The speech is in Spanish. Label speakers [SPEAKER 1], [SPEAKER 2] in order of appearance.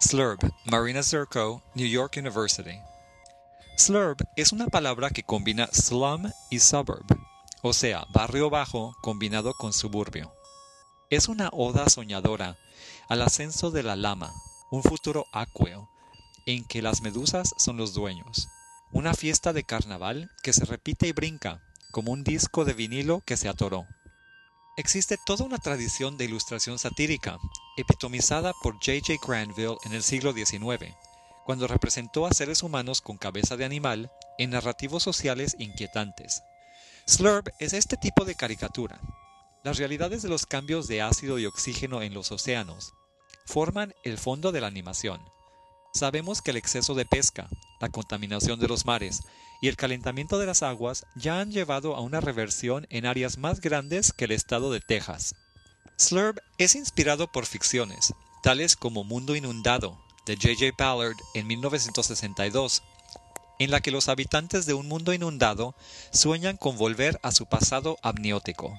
[SPEAKER 1] Slurb, Marina Zerko, New York University. Slurb es una palabra que combina slum y suburb, o sea, barrio bajo combinado con suburbio. Es una oda soñadora al ascenso de la lama, un futuro acueo, en que las medusas son los dueños. Una fiesta de carnaval que se repite y brinca, como un disco de vinilo que se atoró. Existe toda una tradición de ilustración satírica, epitomizada por J.J. Granville en el siglo XIX, cuando representó a seres humanos con cabeza de animal en narrativos sociales inquietantes. Slurb es este tipo de caricatura. Las realidades de los cambios de ácido y oxígeno en los océanos forman el fondo de la animación. Sabemos que el exceso de pesca, la contaminación de los mares y el calentamiento de las aguas ya han llevado a una reversión en áreas más grandes que el estado de Texas. Slurb es inspirado por ficciones, tales como Mundo Inundado, de J.J. Ballard en 1962, en la que los habitantes de un mundo inundado sueñan con volver a su pasado amniótico.